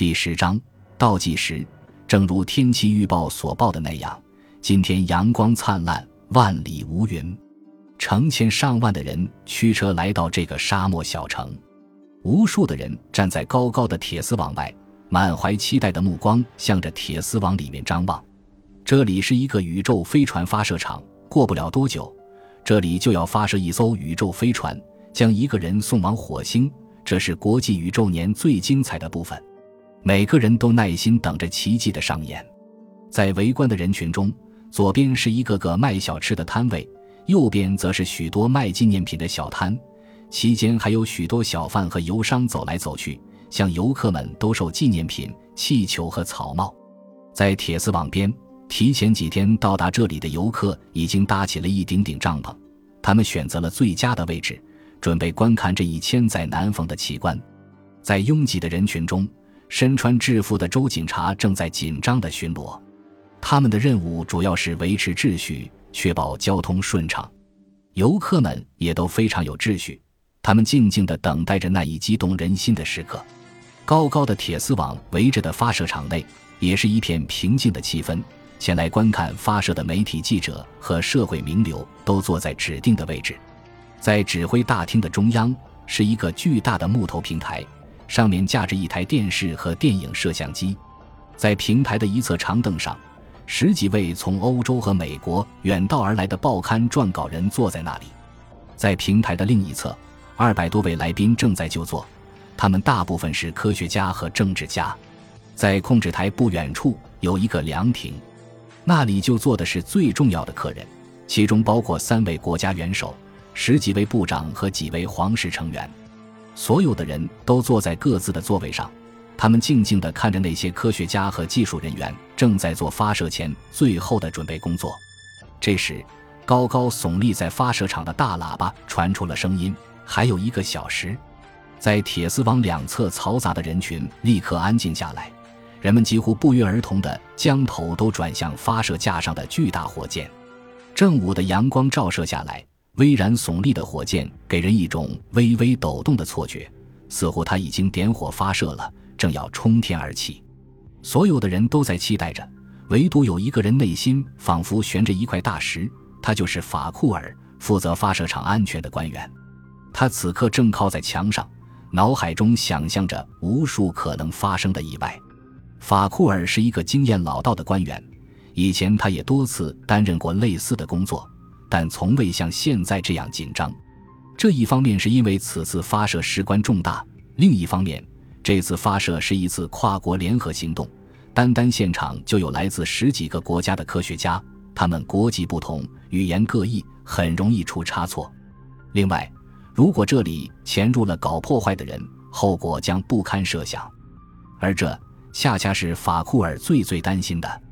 第十章倒计时。正如天气预报所报的那样，今天阳光灿烂，万里无云。成千上万的人驱车来到这个沙漠小城，无数的人站在高高的铁丝网外，满怀期待的目光向着铁丝网里面张望。这里是一个宇宙飞船发射场，过不了多久，这里就要发射一艘宇宙飞船，将一个人送往火星。这是国际宇宙年最精彩的部分。每个人都耐心等着奇迹的上演，在围观的人群中，左边是一个个卖小吃的摊位，右边则是许多卖纪念品的小摊，期间还有许多小贩和游商走来走去，向游客们兜售纪念品、气球和草帽。在铁丝网边，提前几天到达这里的游客已经搭起了一顶顶帐篷，他们选择了最佳的位置，准备观看这一千载难逢的奇观。在拥挤的人群中。身穿制服的州警察正在紧张地巡逻，他们的任务主要是维持秩序，确保交通顺畅。游客们也都非常有秩序，他们静静地等待着那一激动人心的时刻。高高的铁丝网围着的发射场内，也是一片平静的气氛。前来观看发射的媒体记者和社会名流都坐在指定的位置。在指挥大厅的中央是一个巨大的木头平台。上面架着一台电视和电影摄像机，在平台的一侧长凳上，十几位从欧洲和美国远道而来的报刊撰稿人坐在那里。在平台的另一侧，二百多位来宾正在就坐，他们大部分是科学家和政治家。在控制台不远处有一个凉亭，那里就坐的是最重要的客人，其中包括三位国家元首、十几位部长和几位皇室成员。所有的人都坐在各自的座位上，他们静静地看着那些科学家和技术人员正在做发射前最后的准备工作。这时，高高耸立在发射场的大喇叭传出了声音：“还有一个小时。”在铁丝网两侧嘈杂的人群立刻安静下来，人们几乎不约而同地将头都转向发射架上的巨大火箭。正午的阳光照射下来。巍然耸立的火箭给人一种微微抖动的错觉，似乎它已经点火发射了，正要冲天而起。所有的人都在期待着，唯独有一个人内心仿佛悬着一块大石，他就是法库尔，负责发射场安全的官员。他此刻正靠在墙上，脑海中想象着无数可能发生的意外。法库尔是一个经验老道的官员，以前他也多次担任过类似的工作。但从未像现在这样紧张。这一方面是因为此次发射事关重大，另一方面，这次发射是一次跨国联合行动，单单现场就有来自十几个国家的科学家，他们国籍不同，语言各异，很容易出差错。另外，如果这里潜入了搞破坏的人，后果将不堪设想。而这恰恰是法库尔最最担心的。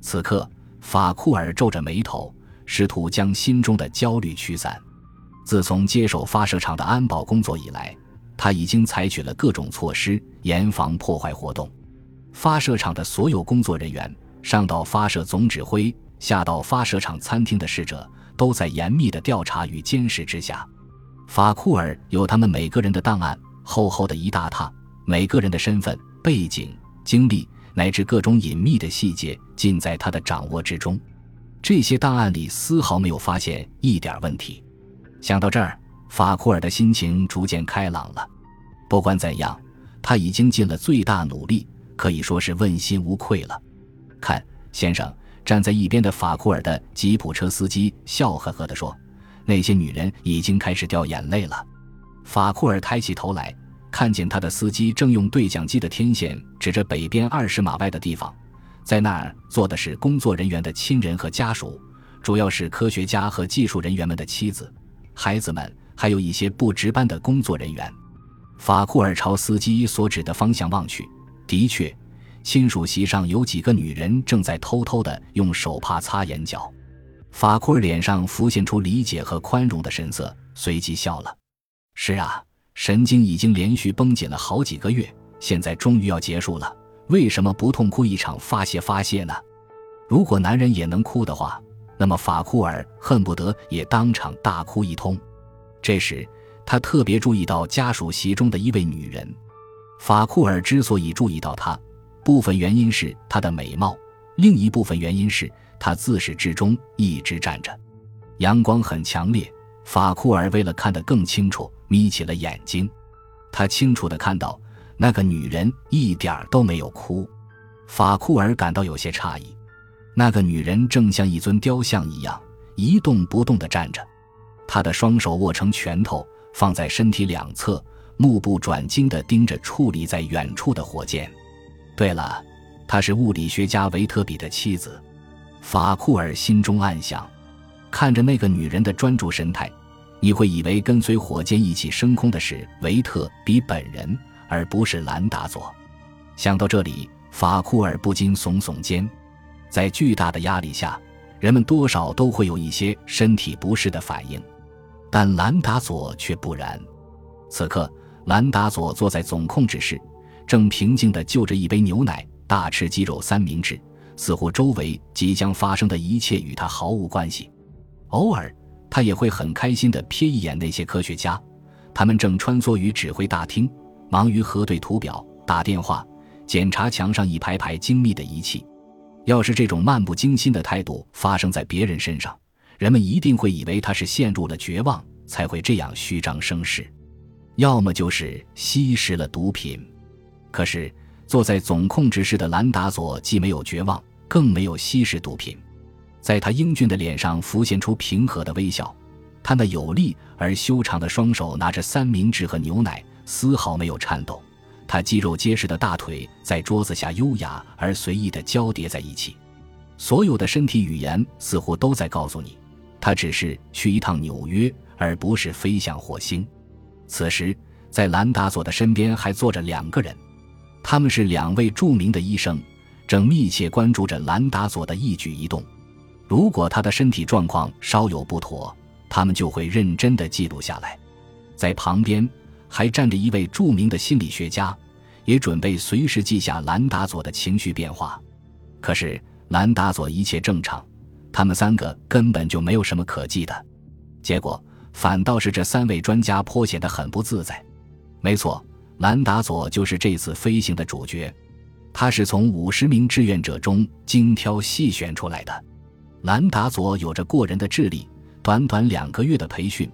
此刻，法库尔皱着眉头。试图将心中的焦虑驱散。自从接手发射场的安保工作以来，他已经采取了各种措施，严防破坏活动。发射场的所有工作人员，上到发射总指挥，下到发射场餐厅的侍者，都在严密的调查与监视之下。法库尔有他们每个人的档案，厚厚的一大沓，每个人的身份、背景、经历，乃至各种隐秘的细节，尽在他的掌握之中。这些档案里丝毫没有发现一点问题。想到这儿，法库尔的心情逐渐开朗了。不管怎样，他已经尽了最大努力，可以说是问心无愧了。看，先生，站在一边的法库尔的吉普车司机笑呵呵地说：“那些女人已经开始掉眼泪了。”法库尔抬起头来，看见他的司机正用对讲机的天线指着北边二十码外的地方。在那儿坐的是工作人员的亲人和家属，主要是科学家和技术人员们的妻子、孩子们，还有一些不值班的工作人员。法库尔朝司机所指的方向望去，的确，亲属席上有几个女人正在偷偷的用手帕擦眼角。法库尔脸上浮现出理解和宽容的神色，随即笑了：“是啊，神经已经连续绷紧了好几个月，现在终于要结束了。”为什么不痛哭一场发泄发泄呢？如果男人也能哭的话，那么法库尔恨不得也当场大哭一通。这时，他特别注意到家属席中的一位女人。法库尔之所以注意到她，部分原因是她的美貌，另一部分原因是她自始至终一直站着。阳光很强烈，法库尔为了看得更清楚，眯起了眼睛。他清楚地看到，那个女人一点儿都没有哭。法库尔感到有些诧异，那个女人正像一尊雕像一样一动不动地站着，她的双手握成拳头，放在身体两侧，目不转睛地盯着矗立在远处的火箭。对了，她是物理学家维特比的妻子。法库尔心中暗想，看着那个女人的专注神态。你会以为跟随火箭一起升空的是维特比本人，而不是兰达佐。想到这里，法库尔不禁耸耸肩。在巨大的压力下，人们多少都会有一些身体不适的反应，但兰达佐却不然。此刻，兰达佐坐在总控制室，正平静地就着一杯牛奶，大吃鸡肉三明治，似乎周围即将发生的一切与他毫无关系。偶尔。他也会很开心地瞥一眼那些科学家，他们正穿梭于指挥大厅，忙于核对图表、打电话、检查墙上一排排精密的仪器。要是这种漫不经心的态度发生在别人身上，人们一定会以为他是陷入了绝望才会这样虚张声势，要么就是吸食了毒品。可是坐在总控制室的兰达佐既没有绝望，更没有吸食毒品。在他英俊的脸上浮现出平和的微笑，他那有力而修长的双手拿着三明治和牛奶，丝毫没有颤抖。他肌肉结实的大腿在桌子下优雅而随意地交叠在一起，所有的身体语言似乎都在告诉你，他只是去一趟纽约，而不是飞向火星。此时，在兰达佐的身边还坐着两个人，他们是两位著名的医生，正密切关注着兰达佐的一举一动。如果他的身体状况稍有不妥，他们就会认真地记录下来。在旁边还站着一位著名的心理学家，也准备随时记下兰达佐的情绪变化。可是兰达佐一切正常，他们三个根本就没有什么可记的。结果反倒是这三位专家颇显得很不自在。没错，兰达佐就是这次飞行的主角，他是从五十名志愿者中精挑细选出来的。兰达佐有着过人的智力，短短两个月的培训，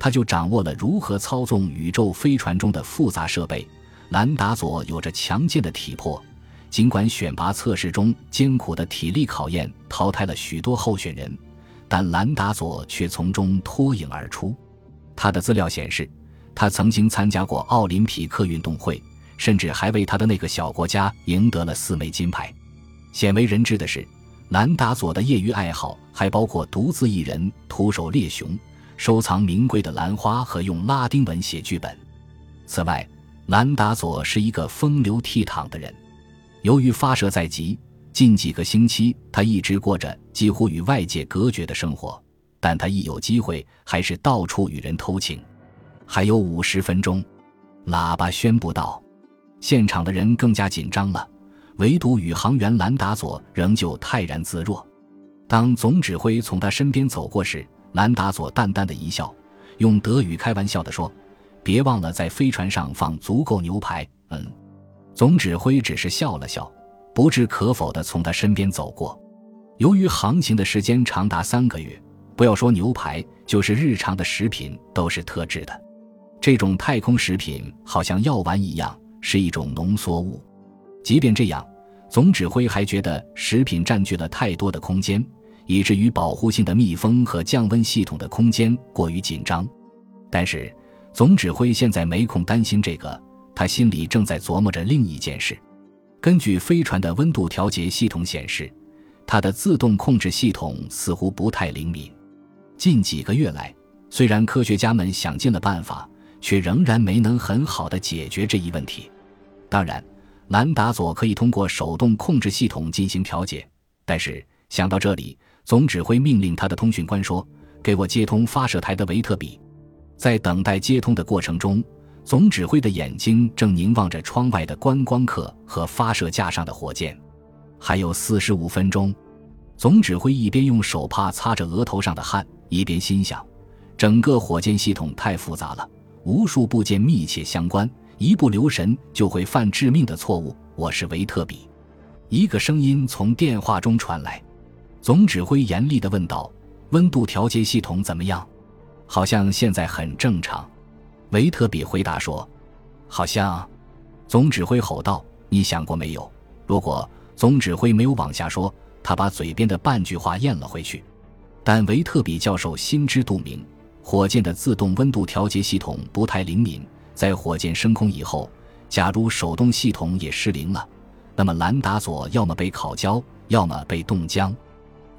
他就掌握了如何操纵宇宙飞船中的复杂设备。兰达佐有着强健的体魄，尽管选拔测试中艰苦的体力考验淘汰了许多候选人，但兰达佐却从中脱颖而出。他的资料显示，他曾经参加过奥林匹克运动会，甚至还为他的那个小国家赢得了四枚金牌。鲜为人知的是。兰达佐的业余爱好还包括独自一人徒手猎熊、收藏名贵的兰花和用拉丁文写剧本。此外，兰达佐是一个风流倜傥的人。由于发射在即，近几个星期他一直过着几乎与外界隔绝的生活。但他一有机会，还是到处与人偷情。还有五十分钟，喇叭宣布道：“现场的人更加紧张了。”唯独宇航员兰达佐仍旧泰然自若。当总指挥从他身边走过时，兰达佐淡淡的一笑，用德语开玩笑地说：“别忘了在飞船上放足够牛排。”嗯，总指挥只是笑了笑，不置可否地从他身边走过。由于航行的时间长达三个月，不要说牛排，就是日常的食品都是特制的。这种太空食品好像药丸一样，是一种浓缩物。即便这样，总指挥还觉得食品占据了太多的空间，以至于保护性的密封和降温系统的空间过于紧张。但是，总指挥现在没空担心这个，他心里正在琢磨着另一件事。根据飞船的温度调节系统显示，它的自动控制系统似乎不太灵敏。近几个月来，虽然科学家们想尽了办法，却仍然没能很好的解决这一问题。当然。兰达佐可以通过手动控制系统进行调节，但是想到这里，总指挥命令他的通讯官说：“给我接通发射台的维特比。”在等待接通的过程中，总指挥的眼睛正凝望着窗外的观光客和发射架上的火箭。还有四十五分钟，总指挥一边用手帕擦着额头上的汗，一边心想：整个火箭系统太复杂了，无数部件密切相关。一不留神就会犯致命的错误。我是维特比。一个声音从电话中传来，总指挥严厉地问道：“温度调节系统怎么样？好像现在很正常。”维特比回答说：“好像。”总指挥吼道：“你想过没有？如果……”总指挥没有往下说，他把嘴边的半句话咽了回去。但维特比教授心知肚明，火箭的自动温度调节系统不太灵敏，在火箭升空以后，假如手动系统也失灵了，那么兰达索要么被烤焦，要么被冻僵。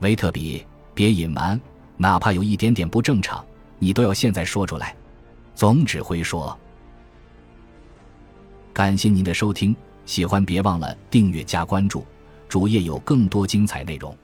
维特比，别隐瞒，哪怕有一点点不正常，你都要现在说出来。总指挥说：“感谢您的收听。”喜欢别忘了订阅加关注，主页有更多精彩内容。